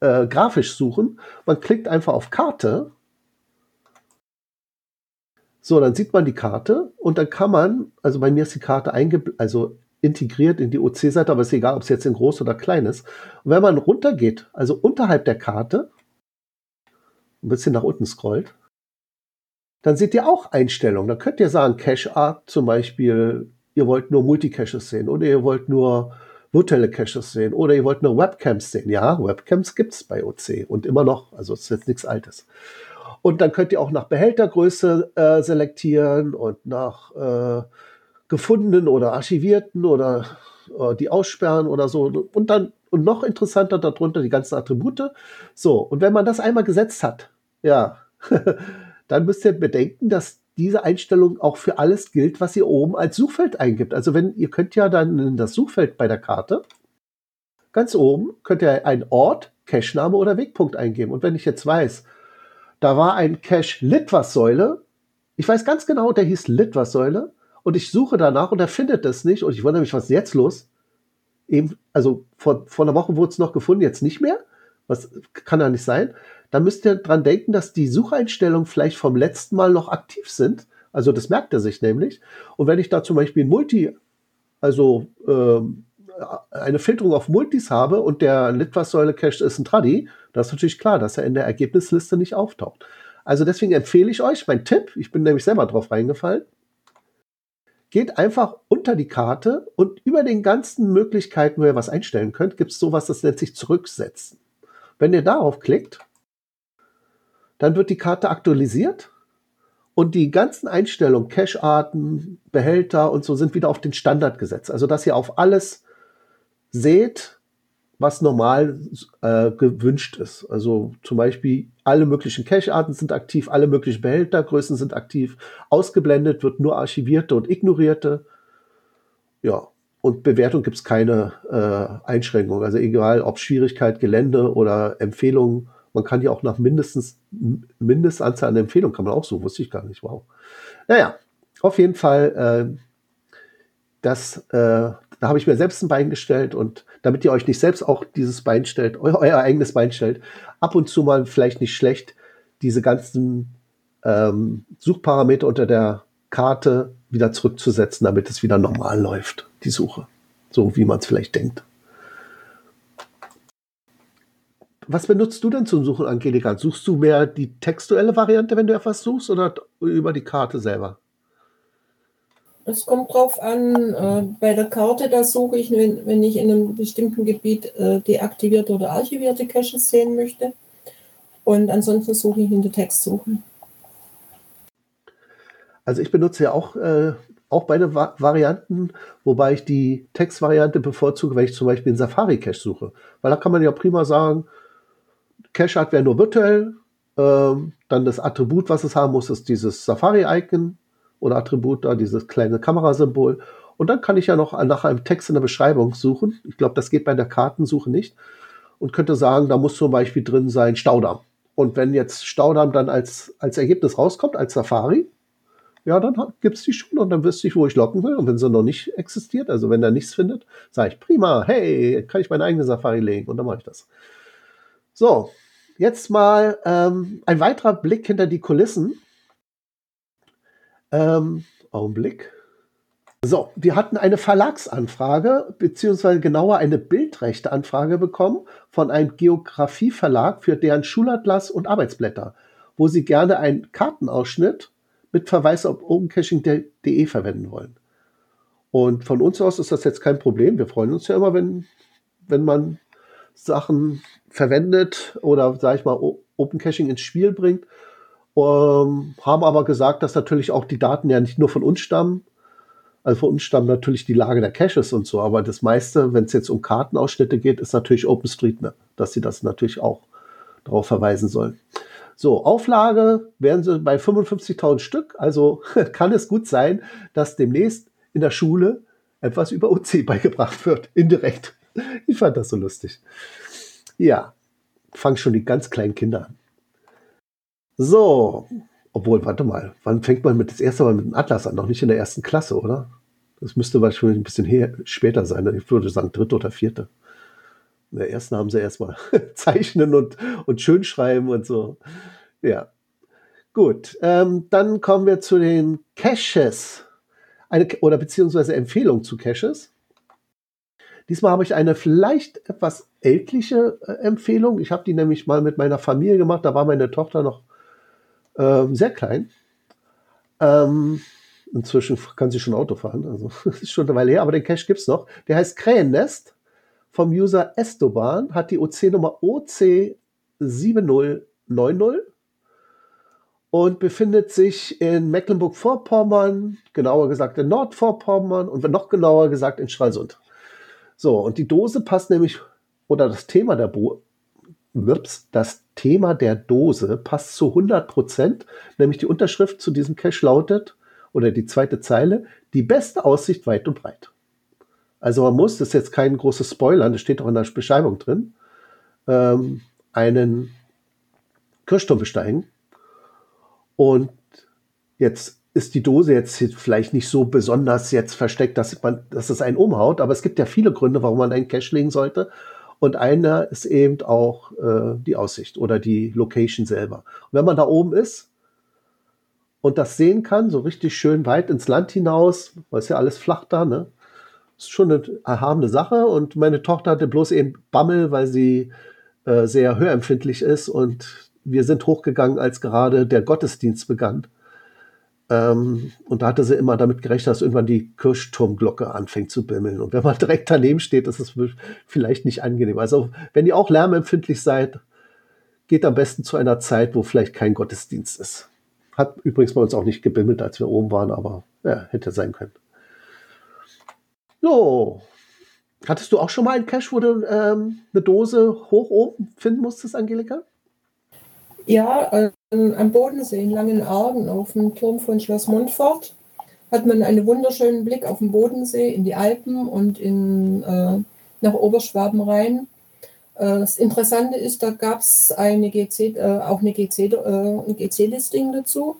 äh, grafisch suchen. Man klickt einfach auf Karte so, dann sieht man die Karte und dann kann man, also bei mir ist die Karte also integriert in die OC-Seite, aber ist egal, ob es jetzt in groß oder klein ist. Und wenn man runtergeht, also unterhalb der Karte, ein bisschen nach unten scrollt, dann seht ihr auch Einstellungen. Da könnt ihr sagen, Cache Art zum Beispiel, ihr wollt nur Multicaches sehen oder ihr wollt nur virtuelle Caches sehen oder ihr wollt nur Webcams sehen. Ja, Webcams gibt es bei OC und immer noch, also es ist jetzt nichts Altes. Und dann könnt ihr auch nach Behältergröße äh, selektieren und nach äh, gefundenen oder archivierten oder äh, die aussperren oder so. Und dann, und noch interessanter darunter die ganzen Attribute. So, und wenn man das einmal gesetzt hat, ja, dann müsst ihr bedenken, dass diese Einstellung auch für alles gilt, was ihr oben als Suchfeld eingibt. Also wenn ihr könnt ja dann in das Suchfeld bei der Karte ganz oben könnt ihr einen Ort, Cache-Name oder Wegpunkt eingeben. Und wenn ich jetzt weiß, da war ein Cache Litwas-Säule. Ich weiß ganz genau, der hieß Litwas-Säule. Und ich suche danach und er findet das nicht. Und ich wundere mich, was ist jetzt los? Eben, also vor, vor einer Woche wurde es noch gefunden, jetzt nicht mehr. Was kann da nicht sein? Da müsst ihr dran denken, dass die Sucheinstellungen vielleicht vom letzten Mal noch aktiv sind. Also das merkt er sich nämlich. Und wenn ich da zum Beispiel ein Multi, also ähm, eine Filterung auf Multis habe und der Litwas-Säule-Cache ist ein Tradi, das ist natürlich klar, dass er in der Ergebnisliste nicht auftaucht. Also deswegen empfehle ich euch, mein Tipp, ich bin nämlich selber drauf reingefallen, geht einfach unter die Karte und über den ganzen Möglichkeiten, wo ihr was einstellen könnt, gibt es sowas, das nennt sich Zurücksetzen. Wenn ihr darauf klickt, dann wird die Karte aktualisiert und die ganzen Einstellungen, Cache-Arten, Behälter und so sind wieder auf den Standard gesetzt. Also dass ihr auf alles seht, was normal äh, gewünscht ist. Also zum Beispiel alle möglichen Cache-Arten sind aktiv, alle möglichen Behältergrößen sind aktiv. Ausgeblendet wird nur archivierte und ignorierte. Ja, und Bewertung gibt es keine äh, Einschränkung. Also egal, ob Schwierigkeit, Gelände oder Empfehlungen. Man kann ja auch nach mindestens Mindestanzahl an Empfehlungen kann man auch so, wusste ich gar nicht. Wow. Naja, auf jeden Fall, äh, das, äh, da habe ich mir selbst ein Bein gestellt und damit ihr euch nicht selbst auch dieses Bein stellt, euer, euer eigenes Bein stellt, ab und zu mal vielleicht nicht schlecht, diese ganzen ähm, Suchparameter unter der Karte wieder zurückzusetzen, damit es wieder normal läuft, die Suche. So wie man es vielleicht denkt. Was benutzt du denn zum Suchen, Angelika? Suchst du mehr die textuelle Variante, wenn du etwas suchst, oder über die Karte selber? Es kommt drauf an, äh, bei der Karte, da suche ich, wenn, wenn ich in einem bestimmten Gebiet äh, deaktivierte oder archivierte Caches sehen möchte. Und ansonsten suche ich in der Textsuche. Also ich benutze ja auch, äh, auch beide Va Varianten, wobei ich die Textvariante bevorzuge, wenn ich zum Beispiel einen Safari-Cache suche. Weil da kann man ja prima sagen, Cache-Art wäre nur virtuell, ähm, dann das Attribut, was es haben muss, ist dieses Safari-Icon oder Attribut da, dieses kleine Kamerasymbol. Und dann kann ich ja noch nach einem Text in der Beschreibung suchen. Ich glaube, das geht bei der Kartensuche nicht. Und könnte sagen, da muss zum Beispiel drin sein Staudamm. Und wenn jetzt Staudamm dann als, als Ergebnis rauskommt, als Safari, ja, dann gibt es die schon und dann wüsste ich, wo ich locken will. Und wenn sie noch nicht existiert, also wenn er nichts findet, sage ich, prima, hey, kann ich meine eigene Safari legen und dann mache ich das. So, jetzt mal ähm, ein weiterer Blick hinter die Kulissen. Ähm, Augenblick. So, wir hatten eine Verlagsanfrage, beziehungsweise genauer eine Bildrechteanfrage bekommen von einem Geografieverlag für deren Schulatlas und Arbeitsblätter, wo sie gerne einen Kartenausschnitt mit Verweis auf opencaching.de verwenden wollen. Und von uns aus ist das jetzt kein Problem. Wir freuen uns ja immer, wenn, wenn man Sachen verwendet oder, sage ich mal, Open Caching ins Spiel bringt. Ähm, haben aber gesagt, dass natürlich auch die Daten ja nicht nur von uns stammen. Also von uns stammen natürlich die Lage der Caches und so, aber das meiste, wenn es jetzt um Kartenausschnitte geht, ist natürlich OpenStreetMap, dass sie das natürlich auch darauf verweisen sollen. So, Auflage wären sie bei 55.000 Stück. Also kann es gut sein, dass demnächst in der Schule etwas über OC beigebracht wird, indirekt. Ich fand das so lustig. Ja, fangen schon die ganz kleinen Kinder an. So, obwohl, warte mal, wann fängt man mit das erste Mal mit dem Atlas an? Noch nicht in der ersten Klasse, oder? Das müsste wahrscheinlich ein bisschen her, später sein. Ich würde sagen, dritte oder vierte. In der ersten haben sie erstmal zeichnen und, und schön schreiben und so. Ja. Gut, ähm, dann kommen wir zu den Caches. Eine, oder beziehungsweise Empfehlung zu Caches. Diesmal habe ich eine vielleicht etwas ältliche äh, Empfehlung. Ich habe die nämlich mal mit meiner Familie gemacht. Da war meine Tochter noch ähm, sehr klein. Ähm, inzwischen kann sie schon Auto fahren. Also ist schon eine Weile her, aber den Cache gibt es noch. Der heißt Krähennest vom User Estoban, hat die OC-Nummer OC7090 und befindet sich in Mecklenburg-Vorpommern, genauer gesagt in Nordvorpommern und noch genauer gesagt in Stralsund. So, und die Dose passt nämlich, oder das Thema der Bo Wips, das Thema der Dose passt zu 100 Prozent, nämlich die Unterschrift zu diesem Cache lautet, oder die zweite Zeile, die beste Aussicht weit und breit. Also man muss, das ist jetzt kein großes Spoiler, das steht auch in der Beschreibung drin, ähm, einen Kirchturm besteigen. Und jetzt ist die Dose jetzt vielleicht nicht so besonders jetzt versteckt, dass, man, dass es einen umhaut, aber es gibt ja viele Gründe, warum man einen Cache legen sollte. Und einer ist eben auch äh, die Aussicht oder die Location selber. Und wenn man da oben ist und das sehen kann, so richtig schön weit ins Land hinaus, weil es ja alles flach da, ne? ist schon eine erhabene Sache. Und meine Tochter hatte bloß eben Bammel, weil sie äh, sehr hörempfindlich ist. Und wir sind hochgegangen, als gerade der Gottesdienst begann. Ähm, und da hatte sie immer damit gerechnet, dass irgendwann die Kirchturmglocke anfängt zu bimmeln. Und wenn man direkt daneben steht, ist es vielleicht nicht angenehm. Also, wenn ihr auch lärmempfindlich seid, geht am besten zu einer Zeit, wo vielleicht kein Gottesdienst ist. Hat übrigens bei uns auch nicht gebimmelt, als wir oben waren, aber ja, hätte sein können. So, Hattest du auch schon mal einen Cache, wo du ähm, eine Dose hoch oben finden musstest, Angelika? Ja, äh, am Bodensee in Langenargen auf dem Turm von Schloss Montfort hat man einen wunderschönen Blick auf den Bodensee, in die Alpen und in, äh, nach Oberschwaben rein. Äh, das Interessante ist, da gab es eine GC, äh, auch eine GC, äh, ein GC-Listing dazu.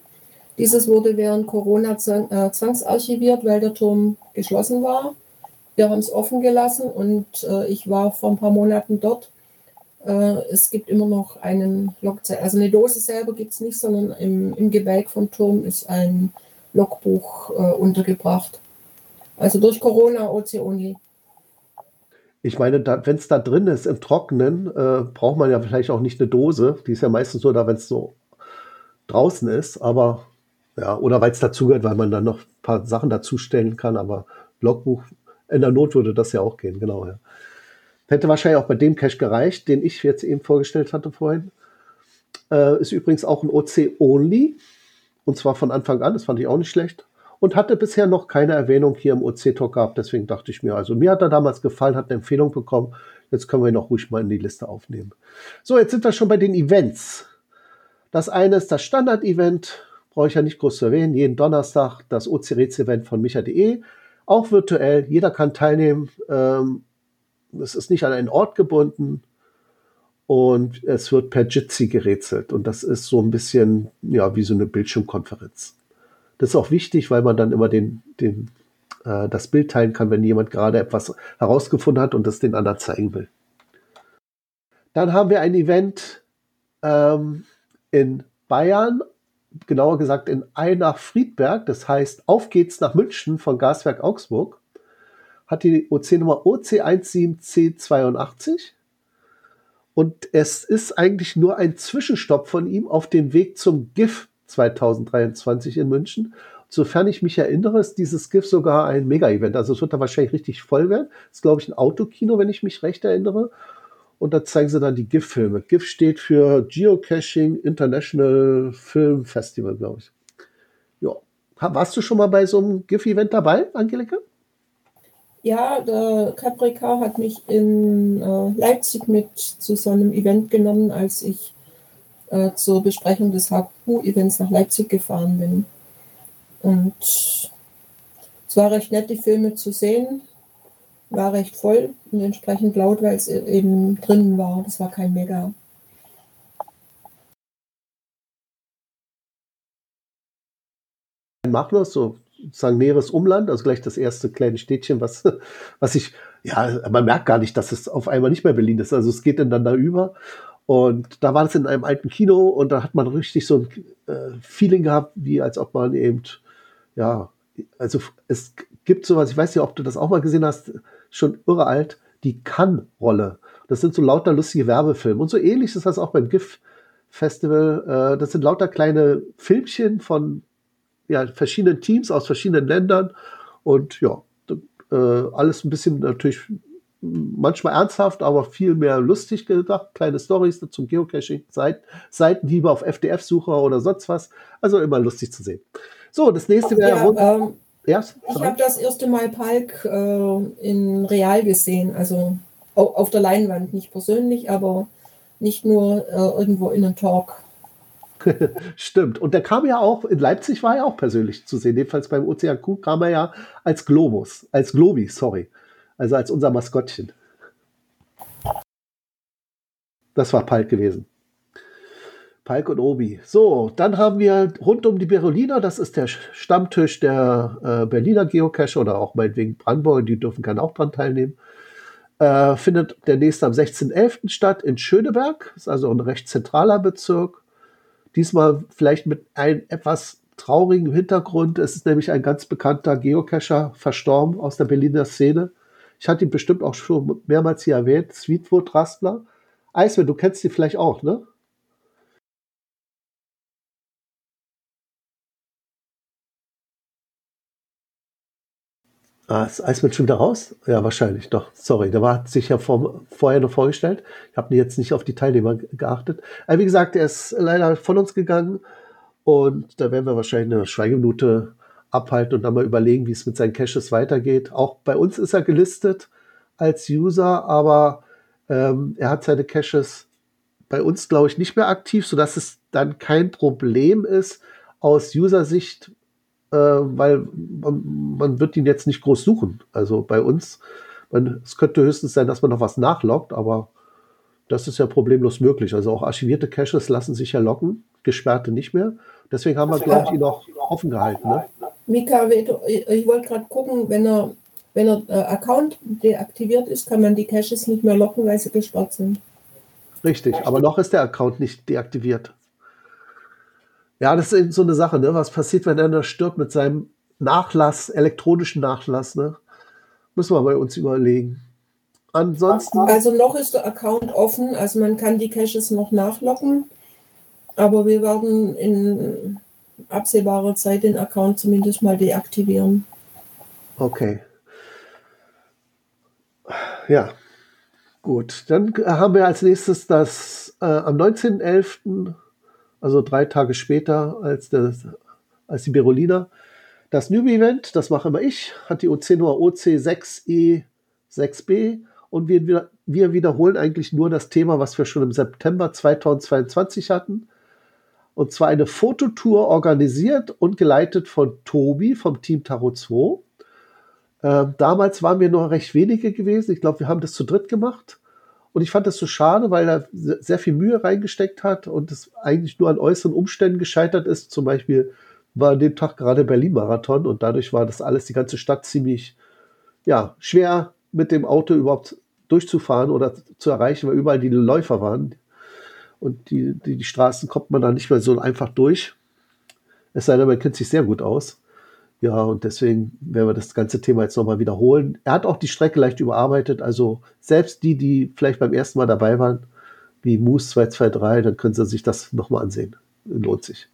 Dieses wurde während Corona äh, zwangsarchiviert, weil der Turm geschlossen war. Wir haben es offen gelassen und äh, ich war vor ein paar Monaten dort. Äh, es gibt immer noch einen Logzeit. Also eine Dose selber gibt es nicht, sondern im, im Gebälk vom Turm ist ein Logbuch äh, untergebracht. Also durch Corona Only. Ich meine, wenn es da drin ist im Trockenen, äh, braucht man ja vielleicht auch nicht eine Dose. Die ist ja meistens nur da, wenn es so draußen ist. Aber ja, oder weil es dazugehört, weil man dann noch ein paar Sachen dazustellen kann. Aber Logbuch in der Not würde das ja auch gehen, genau. Ja. Hätte wahrscheinlich auch bei dem Cache gereicht, den ich jetzt eben vorgestellt hatte vorhin. Äh, ist übrigens auch ein OC-Only. Und zwar von Anfang an, das fand ich auch nicht schlecht. Und hatte bisher noch keine Erwähnung hier im OC-Talk gehabt. Deswegen dachte ich mir, also mir hat er damals gefallen, hat eine Empfehlung bekommen. Jetzt können wir ihn auch ruhig mal in die Liste aufnehmen. So, jetzt sind wir schon bei den Events. Das eine ist das Standard-Event, brauche ich ja nicht groß zu erwähnen. Jeden Donnerstag das OC-Rätsel-Event von micha.de. Auch virtuell, jeder kann teilnehmen. Ähm, es ist nicht an einen Ort gebunden und es wird per Jitsi gerätselt. Und das ist so ein bisschen ja, wie so eine Bildschirmkonferenz. Das ist auch wichtig, weil man dann immer den, den, äh, das Bild teilen kann, wenn jemand gerade etwas herausgefunden hat und das den anderen zeigen will. Dann haben wir ein Event ähm, in Bayern, genauer gesagt in Einach-Friedberg. Das heißt, auf geht's nach München von Gaswerk Augsburg. Hat die OC-Nummer OC17C82. Und es ist eigentlich nur ein Zwischenstopp von ihm auf dem Weg zum GIF 2023 in München. Sofern ich mich erinnere, ist dieses GIF sogar ein Mega-Event. Also es wird da wahrscheinlich richtig voll werden. Das ist, glaube ich, ein Autokino, wenn ich mich recht erinnere. Und da zeigen sie dann die GIF-Filme. GIF steht für Geocaching International Film Festival, glaube ich. Ja. Warst du schon mal bei so einem GIF-Event dabei, Angelika? Ja, der Caprica hat mich in äh, Leipzig mit zu so einem Event genommen, als ich äh, zur Besprechung des HQ-Events nach Leipzig gefahren bin. Und es war recht nett, die Filme zu sehen. War recht voll und entsprechend laut, weil es eben drinnen war. Das war kein Mega. Machnus, so sozusagen näheres Umland, also gleich das erste kleine Städtchen, was, was ich, ja, man merkt gar nicht, dass es auf einmal nicht mehr Berlin ist. Also es geht ineinander über. Und da war es in einem alten Kino und da hat man richtig so ein äh, Feeling gehabt, wie als ob man eben, ja, also es gibt sowas, ich weiß nicht, ob du das auch mal gesehen hast, schon irre alt, die Kann-Rolle. Das sind so lauter lustige Werbefilme. Und so ähnlich ist das auch beim GIF-Festival. Äh, das sind lauter kleine Filmchen von ja, verschiedenen Teams aus verschiedenen Ländern und ja, äh, alles ein bisschen natürlich manchmal ernsthaft, aber viel mehr lustig gedacht. Kleine Stories zum Geocaching, Seit Seitenhiebe auf FDF-Sucher oder sonst was. Also immer lustig zu sehen. So, das nächste wäre. Ja, ähm, ja, ich habe das erste Mal Palk äh, in Real gesehen, also auf der Leinwand, nicht persönlich, aber nicht nur äh, irgendwo in einem Talk. Stimmt. Und der kam ja auch, in Leipzig war er auch persönlich zu sehen. Jedenfalls beim OCAQ kam er ja als Globus, als Globi, sorry. Also als unser Maskottchen. Das war Palk gewesen. Palk und Obi. So, dann haben wir rund um die Berolina, das ist der Stammtisch der äh, Berliner Geocache oder auch meinetwegen Brandenburg, die dürfen gerne auch dran teilnehmen. Äh, findet der nächste am 16.11. statt in Schöneberg, ist also ein recht zentraler Bezirk. Diesmal vielleicht mit einem etwas traurigen Hintergrund. Es ist nämlich ein ganz bekannter Geocacher verstorben aus der Berliner Szene. Ich hatte ihn bestimmt auch schon mehrmals hier erwähnt, Sweetwood Rastler. Eismann, du kennst ihn vielleicht auch, ne? Ah, ist Eismann schon wieder raus? Ja, wahrscheinlich, doch. Sorry, der war sich ja vor, vorher noch vorgestellt. Ich habe jetzt nicht auf die Teilnehmer geachtet. Aber wie gesagt, er ist leider von uns gegangen und da werden wir wahrscheinlich eine Schweigeminute abhalten und dann mal überlegen, wie es mit seinen Caches weitergeht. Auch bei uns ist er gelistet, als User, aber ähm, er hat seine Caches bei uns, glaube ich, nicht mehr aktiv, sodass es dann kein Problem ist aus User-Sicht, äh, weil man, man, wird ihn jetzt nicht groß suchen. Also bei uns, man, es könnte höchstens sein, dass man noch was nachloggt, aber das ist ja problemlos möglich. Also auch archivierte Caches lassen sich ja locken, gesperrte nicht mehr. Deswegen haben wir, glaube ich, ihn auch offen gehalten. Ne? Mika, ich wollte gerade gucken, wenn er, wenn er äh, Account deaktiviert ist, kann man die Caches nicht mehr locken, weil sie gesperrt sind. Richtig, aber noch ist der Account nicht deaktiviert. Ja, das ist eben so eine Sache, ne? Was passiert, wenn einer stirbt mit seinem Nachlass, elektronischen Nachlass, ne? Müssen wir bei uns überlegen. Ansonsten. Also noch ist der Account offen, also man kann die Caches noch nachlocken, aber wir werden in absehbarer Zeit den Account zumindest mal deaktivieren. Okay. Ja, Gut, dann haben wir als nächstes das äh, am 19.11., also drei Tage später als, das, als die Berolina, das Newbie-Event, das mache immer ich, hat die OC-Nummer OC6E6B und wir, wir wiederholen eigentlich nur das Thema, was wir schon im September 2022 hatten. Und zwar eine Fototour organisiert und geleitet von Tobi vom Team Tarot 2. Ähm, damals waren wir nur recht wenige gewesen. Ich glaube, wir haben das zu dritt gemacht. Und ich fand das so schade, weil er sehr viel Mühe reingesteckt hat und es eigentlich nur an äußeren Umständen gescheitert ist. Zum Beispiel war an dem Tag gerade Berlin-Marathon und dadurch war das alles, die ganze Stadt ziemlich ja, schwer mit dem Auto überhaupt durchzufahren oder zu erreichen, weil überall die Läufer waren. Und die, die, die Straßen kommt man da nicht mehr so einfach durch. Es sei denn, man kennt sich sehr gut aus. Ja, und deswegen werden wir das ganze Thema jetzt nochmal wiederholen. Er hat auch die Strecke leicht überarbeitet, also selbst die, die vielleicht beim ersten Mal dabei waren, wie Moose 223, dann können Sie sich das nochmal ansehen. Lohnt sich.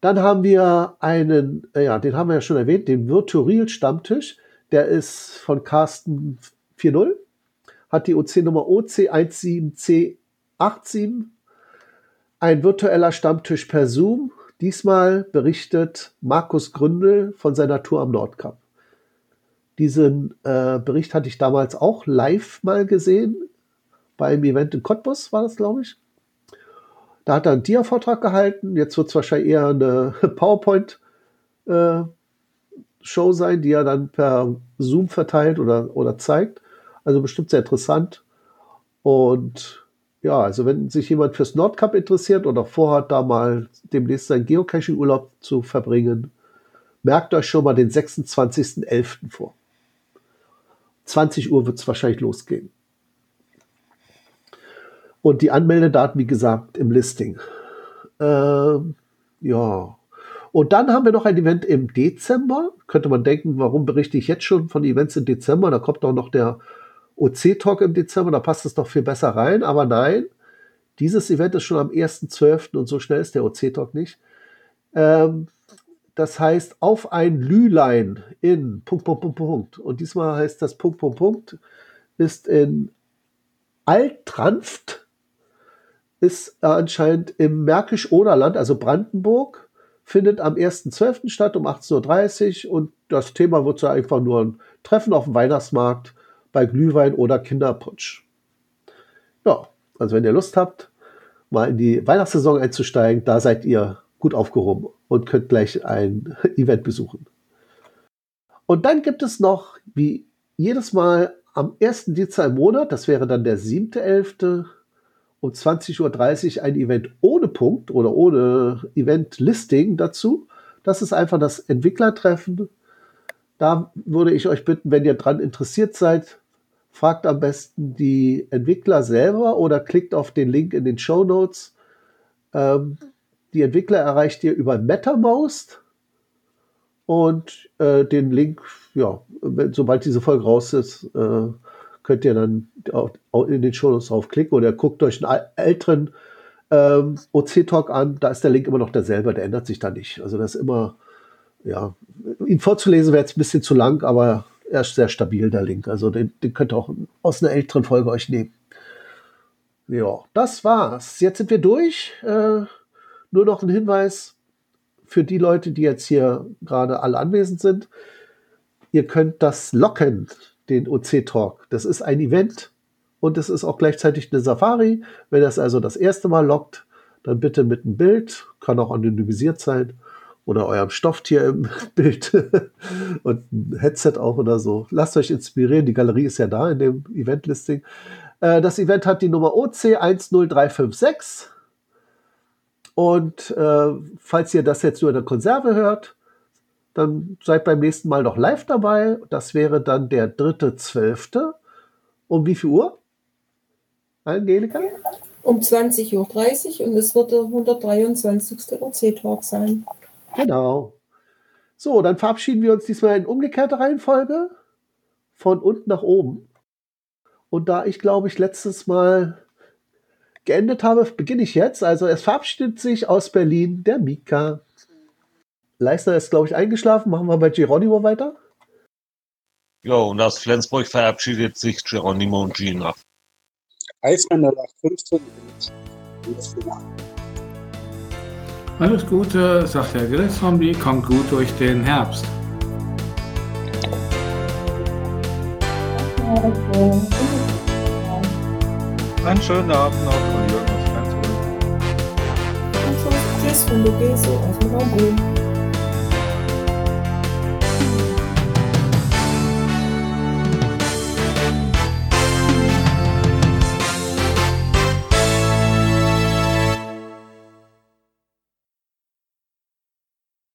Dann haben wir einen, ja, den haben wir ja schon erwähnt, den Virtual Stammtisch. Der ist von Carsten 4.0, hat die OC-Nummer OC17C87. Ein virtueller Stammtisch per Zoom Diesmal berichtet Markus Gründel von seiner Tour am Nordkap. Diesen äh, Bericht hatte ich damals auch live mal gesehen. Beim Event in Cottbus war das, glaube ich. Da hat er einen Dia-Vortrag gehalten. Jetzt wird es wahrscheinlich eher eine PowerPoint-Show äh, sein, die er dann per Zoom verteilt oder, oder zeigt. Also bestimmt sehr interessant. Und ja, also wenn sich jemand fürs Nordcup interessiert oder vorhat, da mal demnächst seinen Geocaching-Urlaub zu verbringen, merkt euch schon mal den 26.11. vor. 20 Uhr wird es wahrscheinlich losgehen. Und die Anmeldedaten, wie gesagt, im Listing. Ähm, ja. Und dann haben wir noch ein Event im Dezember. Könnte man denken, warum berichte ich jetzt schon von Events im Dezember? Da kommt auch noch der OC-Talk im Dezember, da passt es doch viel besser rein. Aber nein, dieses Event ist schon am 1.12. und so schnell ist der OC-Talk nicht. Ähm, das heißt, auf ein Lülein in Punkt, Punkt, Punkt, Punkt. Und diesmal heißt das Punkt, Punkt, Punkt, ist in Altranft, ist anscheinend im Märkisch-Oderland, also Brandenburg, findet am 1.12. statt um 18.30 Uhr und das Thema wird so einfach nur ein Treffen auf dem Weihnachtsmarkt bei Glühwein oder Kinderputsch. Ja, also wenn ihr Lust habt, mal in die Weihnachtssaison einzusteigen, da seid ihr gut aufgehoben und könnt gleich ein Event besuchen. Und dann gibt es noch, wie jedes Mal am 1. Dezember im Monat, das wäre dann der 7.11. um 20.30 Uhr ein Event ohne Punkt oder ohne Event-Listing dazu. Das ist einfach das Entwicklertreffen. Da würde ich euch bitten, wenn ihr dran interessiert seid, fragt am besten die Entwickler selber oder klickt auf den Link in den Show Notes. Ähm, die Entwickler erreicht ihr über MetaMost und äh, den Link, ja, sobald diese Folge raus ist, äh, könnt ihr dann auch in den Show Notes draufklicken oder guckt euch einen älteren ähm, OC-Talk an, da ist der Link immer noch derselbe, der ändert sich da nicht. Also das ist immer, ja, ihn vorzulesen wäre jetzt ein bisschen zu lang, aber er ist sehr stabil, der Link. Also den, den könnt ihr auch aus einer älteren Folge euch nehmen. Ja, das war's. Jetzt sind wir durch. Äh, nur noch ein Hinweis für die Leute, die jetzt hier gerade alle anwesend sind. Ihr könnt das Locken den OC-Talk. Das ist ein Event und es ist auch gleichzeitig eine Safari. Wenn das also das erste Mal lockt, dann bitte mit einem Bild, kann auch anonymisiert sein oder eurem Stofftier im Bild und ein Headset auch oder so. Lasst euch inspirieren. Die Galerie ist ja da in dem Event-Listing. Äh, das Event hat die Nummer OC10356. Und äh, falls ihr das jetzt nur in der Konserve hört, dann seid beim nächsten Mal noch live dabei. Das wäre dann der dritte Zwölfte. Um wie viel Uhr? Angelika? Um 20.30 Uhr und es wird der 123. OC-Talk sein. Genau. So, dann verabschieden wir uns diesmal in umgekehrter Reihenfolge. Von unten nach oben. Und da ich, glaube ich, letztes Mal geendet habe, beginne ich jetzt. Also es verabschiedet sich aus Berlin der Mika. Leisner ist, glaube ich, eingeschlafen. Machen wir bei Geronimo weiter. Ja, und aus Flensburg verabschiedet sich Geronimo und Gina. Eismänner nach 15 Alles Gute, sagt der Grillzombie, kommt gut durch den Herbst. Einen schönen Abend noch von Jürgen aus Flensburg. Tschüss von Lugeso aus dem Raum